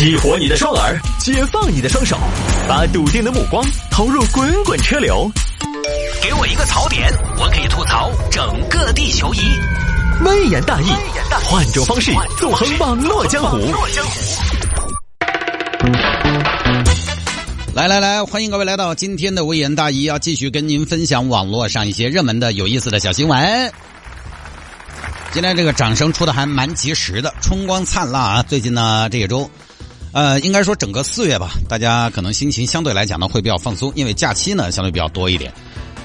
激活你的双耳，解放你的双手，把笃定的目光投入滚滚车流。给我一个槽点，我可以吐槽整个地球仪。微言大义，换种方式纵横网络江湖。来来来，欢迎各位来到今天的微言大义，要继续跟您分享网络上一些热门的、有意思的小新闻。今天这个掌声出的还蛮及时的，春光灿烂啊！最近呢，这一周，呃，应该说整个四月吧，大家可能心情相对来讲呢会比较放松，因为假期呢相对比较多一点。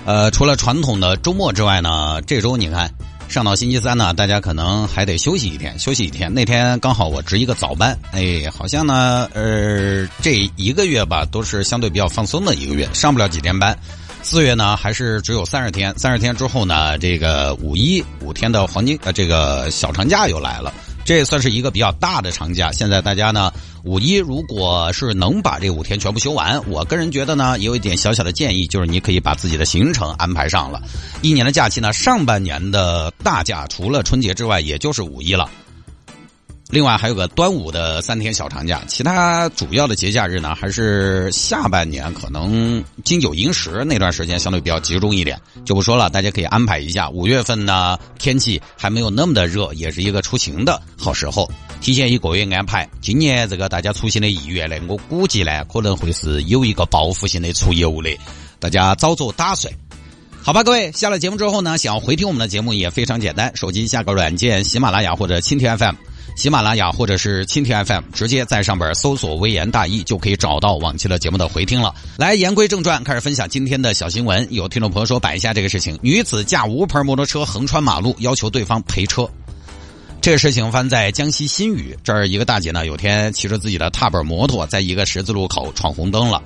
呃，除了传统的周末之外呢，这周你看上到星期三呢，大家可能还得休息一天，休息一天。那天刚好我值一个早班，哎，好像呢，呃，这一个月吧都是相对比较放松的一个月，上不了几天班。四月呢，还是只有三十天。三十天之后呢，这个五一五天的黄金呃，这个小长假又来了。这也算是一个比较大的长假。现在大家呢，五一如果是能把这五天全部休完，我个人觉得呢，有一点小小的建议，就是你可以把自己的行程安排上了。一年的假期呢，上半年的大假除了春节之外，也就是五一了。另外还有个端午的三天小长假，其他主要的节假日呢，还是下半年可能金九银十那段时间相对比较集中一点，就不说了，大家可以安排一下。五月份呢，天气还没有那么的热，也是一个出行的好时候，提前一个月安排。今年这个大家出行的意愿呢，我估计呢可能会是有一个报复性的出游的，大家早做打算。好吧，各位下了节目之后呢，想要回听我们的节目也非常简单，手机下个软件喜马拉雅或者蜻蜓 FM。喜马拉雅或者是蜻蜓 FM，直接在上边搜索“微言大义”就可以找到往期的节目的回听了。来，言归正传，开始分享今天的小新闻。有听众朋友说摆一下这个事情：女子驾无牌摩托车横穿马路，要求对方赔车。这个事情发生在江西新余，这儿一个大姐呢，有天骑着自己的踏板摩托，在一个十字路口闯红灯了。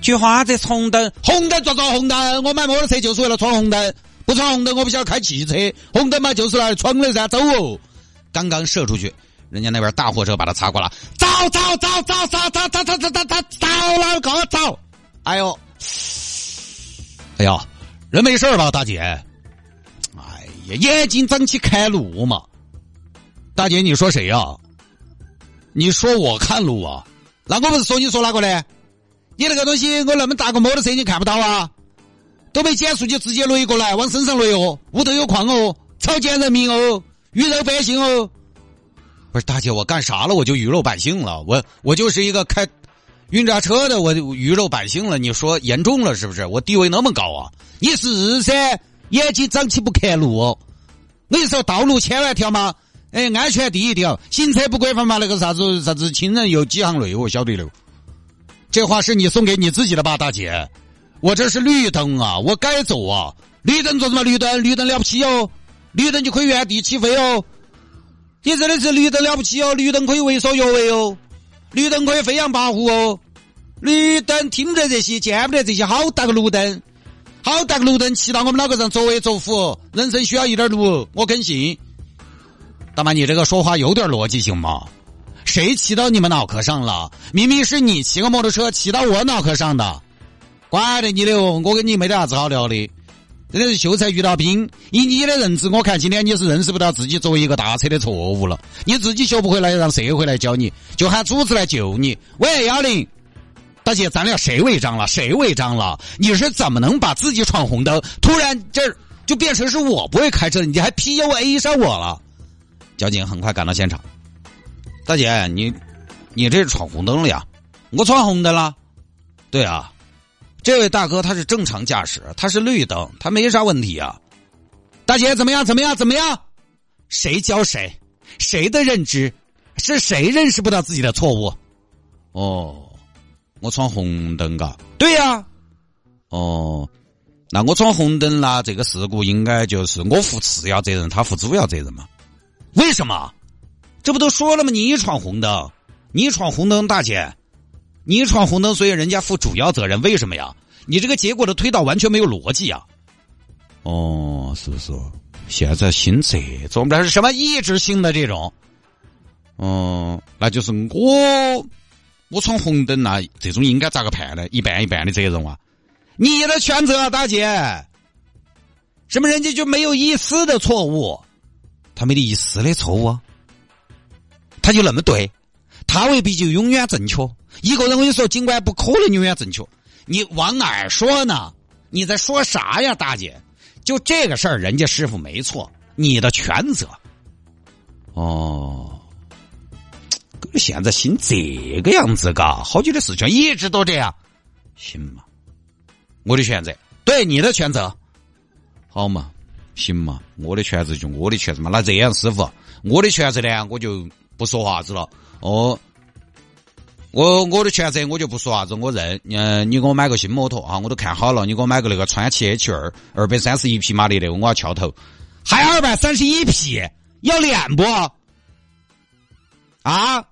菊花这红灯，红灯抓抓红灯，我买摩托车就是为了闯红灯，不闯红灯我不晓得开汽车，红灯嘛就是来闯的噻，走哦。刚刚射出去，人家那边大货车把他擦过了，走走走走走走走走走走走，走哪个走？哎呦，哎呀，人没事吧，大姐？哎呀，眼睛长起看路嘛。大姐，你说谁呀？你说我看路啊？那我不是说你说哪个呢？你那个东西，我那么大个摩托车，你看不到啊？都没减速就直接雷过来，往身上雷哦，屋头有矿哦，草菅人命哦。鱼肉百姓哦，不是大姐，我干啥了？我就鱼肉百姓了，我我就是一个开运渣车的，我就鱼肉百姓了。你说严重了是不是？我地位那么高啊？你是噻，眼睛长起不看路哦。我跟你说，道路千万条嘛，哎，安全第一条，行车不规范嘛，那个啥子啥子亲人有几行泪，我晓得了。这话是你送给你自己的吧，大姐？我这是绿灯啊，我该走啊。绿灯做什么？绿灯，绿灯了不起哦。绿灯就可以原地起飞哦！你真的是绿灯了不起哦！绿灯可以为所欲为哦！绿灯可以飞扬跋扈哦！绿灯听不得这些，见不得这些，好大个路灯，好大个路灯，骑到我们脑壳上作威作福。人生需要一点路，我肯信。大妈，你这个说话有点逻辑行吗？谁骑到你们脑壳上了？明明是你骑个摩托车骑到我脑壳上的，管得你的哦！我跟你没得啥子好聊的。这个是秀才遇到兵，以你的认知，我看今天你是认识不到自己作为一个大车的错误了。你自己学不回来，让社会来教你，就喊组织来救你。喂，幺零，大姐，咱俩谁违章了？谁违章了？你是怎么能把自己闯红灯，突然这儿就变成是我不会开车，你还 P U A 上我了？交警很快赶到现场。大姐，你你这是闯红灯了呀？我闯红灯了。对啊。这位大哥他是正常驾驶，他是绿灯，他没啥问题啊。大姐怎么样？怎么样？怎么样？谁教谁？谁的认知？是谁认识不到自己的错误？哦，我闯红灯嘎。对呀。哦，那我闯红灯啦，这个事故应该就是我负次要责任，他负主要责任嘛？为什么？这不都说了吗？你闯红灯，你闯红灯，大姐。你闯红灯，所以人家负主要责任，为什么呀？你这个结果的推导完全没有逻辑啊！哦，是不是？现在新这种，不是什么一致性的这种，哦，那就是我我闯红灯那这种应该咋个判呢？一半一半的责任啊！你的全责，大姐。什么人家就没有一丝的错误？他没得一丝的错误啊，他就那么对。他未必就永远正确。一个人我跟你说，尽管不可能永远正确，你往哪儿说呢？你在说啥呀，大姐？就这个事儿，人家师傅没错，你的全责。哦，现在心这个样子嘎，好久的事情一直都这样，行嘛？我的选择，对你的全责，好嘛？行嘛？我的全责就我的全责嘛。那这样，师傅，我的全责呢，我就不说话子了。哦。我我的全责我就不说啥子，我认。嗯，你给我买个新摩托啊，我都看好了。你给我买个那个川崎 H 二二百三十一匹马力的，我要翘头。还二百三十一匹，要脸不？啊？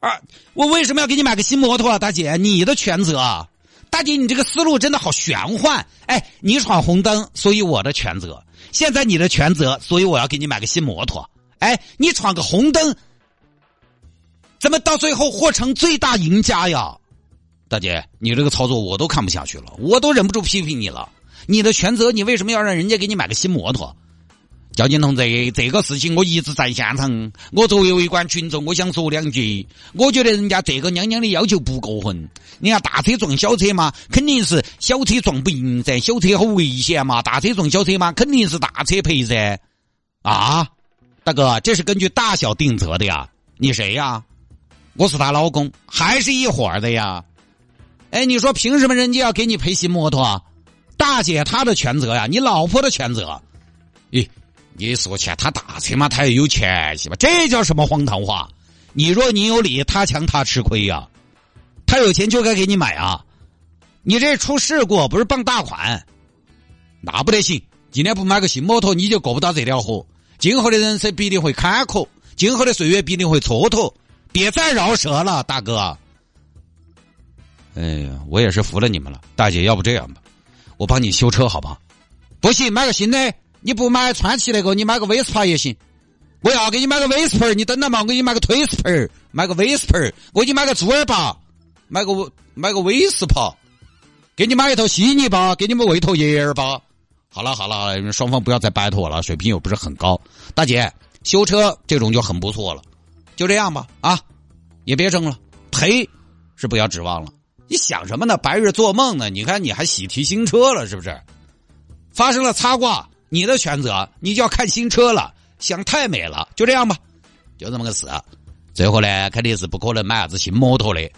啊！我为什么要给你买个新摩托啊？大姐，你的全责。大姐，你这个思路真的好玄幻。哎，你闯红灯，所以我的全责。现在你的全责，所以我要给你买个新摩托。哎，你闯个红灯。怎么到最后活成最大赢家呀？大姐，你这个操作我都看不下去了，我都忍不住批评你了。你的全责，你为什么要让人家给你买个新摩托？交警同志，这个事情我一直在现场。我作为围观群众，我想说两句。我觉得人家这个娘娘的要求不过分。你看大车撞小车嘛，肯定是小车撞不赢噻。小车好危险嘛，大车撞小车嘛，肯定是大车赔噻。啊，大哥，这是根据大小定责的呀。你谁呀？我是她老公，还是一伙的呀？哎，你说凭什么人家要给你赔新摩托？啊大姐她的全责呀，你老婆的全责。咦，你说欠他大车嘛，他也有钱是吧？这叫什么荒唐话？你若你有理，他强他吃亏呀。他有钱就该给你买啊。你这出事故不是傍大款，那不得行。今天不买个新摩托，你就过不到这条河。今后的人生必定会坎坷，今后的岁月必定会蹉跎。别再饶舌了，大哥。哎呀，我也是服了你们了，大姐，要不这样吧，我帮你修车好不好？不行，买个新的。你不买川崎那个，你买个威斯帕也行。我要给你买个威斯帕，你等着嘛，我给你买个推斯帕，买个威斯帕，我给你买个猪耳巴，买个买个威斯帕，给你买一头悉尼吧，给你们喂头叶儿吧。好了好了，双方不要再掰拖了，水平又不是很高。大姐，修车这种就很不错了。就这样吧，啊，也别争了，赔是不要指望了。你想什么呢？白日做梦呢？你看你还喜提新车了，是不是？发生了擦挂，你的全责，你就要看新车了，想太美了。就这样吧，就这么个事。最后呢，肯定是不可能买啥子新摩托的。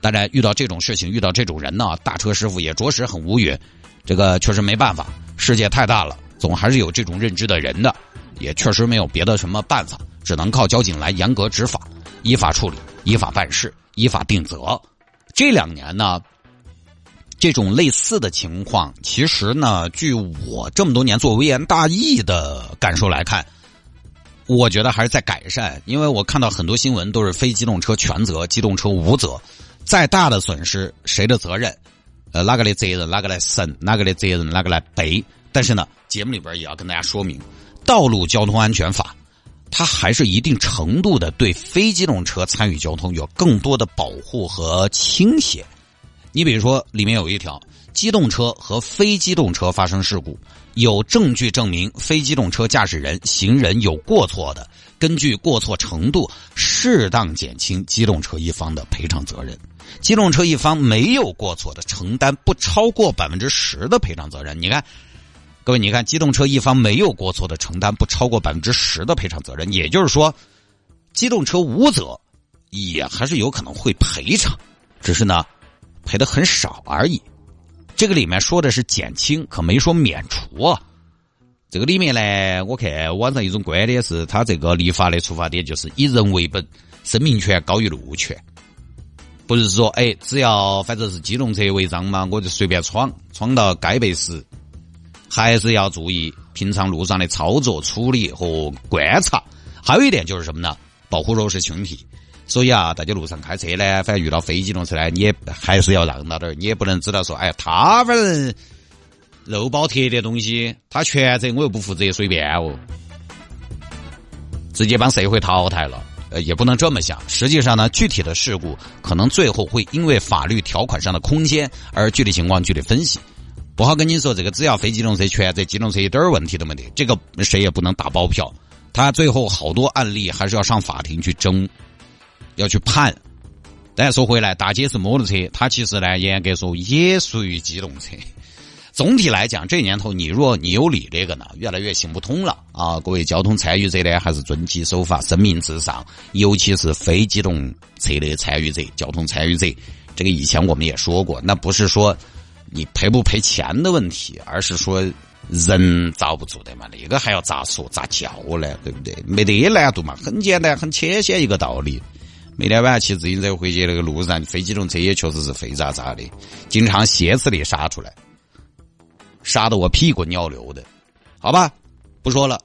当然，遇到这种事情，遇到这种人呢，大车师傅也着实很无语。这个确实没办法，世界太大了，总还是有这种认知的人的，也确实没有别的什么办法。只能靠交警来严格执法，依法处理，依法办事，依法定责。这两年呢，这种类似的情况，其实呢，据我这么多年做微言大义的感受来看，我觉得还是在改善。因为我看到很多新闻都是非机动车全责，机动车无责。再大的损失，谁的责任？呃，哪个的责任哪个来审？哪个的责任哪个来背？但是呢，节目里边也要跟大家说明，《道路交通安全法》。它还是一定程度的对非机动车参与交通有更多的保护和倾斜。你比如说，里面有一条：机动车和非机动车发生事故，有证据证明非机动车驾驶人、行人有过错的，根据过错程度适当减轻机动车一方的赔偿责任；机动车一方没有过错的，承担不超过百分之十的赔偿责任。你看。各位，你看，机动车一方没有过错的，承担不超过百分之十的赔偿责任，也就是说，机动车无责，也还是有可能会赔偿，只是呢，赔的很少而已。这个里面说的是减轻，可没说免除啊。这个里面呢，我看网上一种观点是，他这个立法的出发点就是以人为本，生命权高于路权，不是说哎，只要反正是机动车违章嘛，我就随便闯，闯到该被死。还是要注意平常路上的操作、处理和观察。还有一点就是什么呢？保护弱势群体。所以啊，大家路上开车呢，反正遇到非机动车呢，你也还是要让到点儿。你也不能知道说，哎，他反正肉包铁的东西，他全责我又不负责，随便哦，直接帮社会淘汰了。也不能这么想。实际上呢，具体的事故可能最后会因为法律条款上的空间而具体情况具体分析。不好跟你说，这个只要非机动车全责，机动车一点儿问题都没得。这个谁也不能打包票，他最后好多案例还是要上法庭去争。要去判。但说回来，大街是摩托车，它其实呢，严格说也属于机动车。总体来讲，这年头你若你有理这个呢，越来越行不通了啊！各位交通参与者呢，还是遵纪守法，生命至上。尤其是非机动车的参与者，交通参与者，这个以前我们也说过，那不是说你赔不赔钱的问题，而是说人遭不住的嘛。那个还要咋说咋叫呢？对不对？没得难度嘛，很简单，很浅显一个道理。每天晚上骑自行车回去那个路上，非机动车也确实是废渣渣的，经常歇斯里杀出来，杀得我屁滚尿流的，好吧，不说了，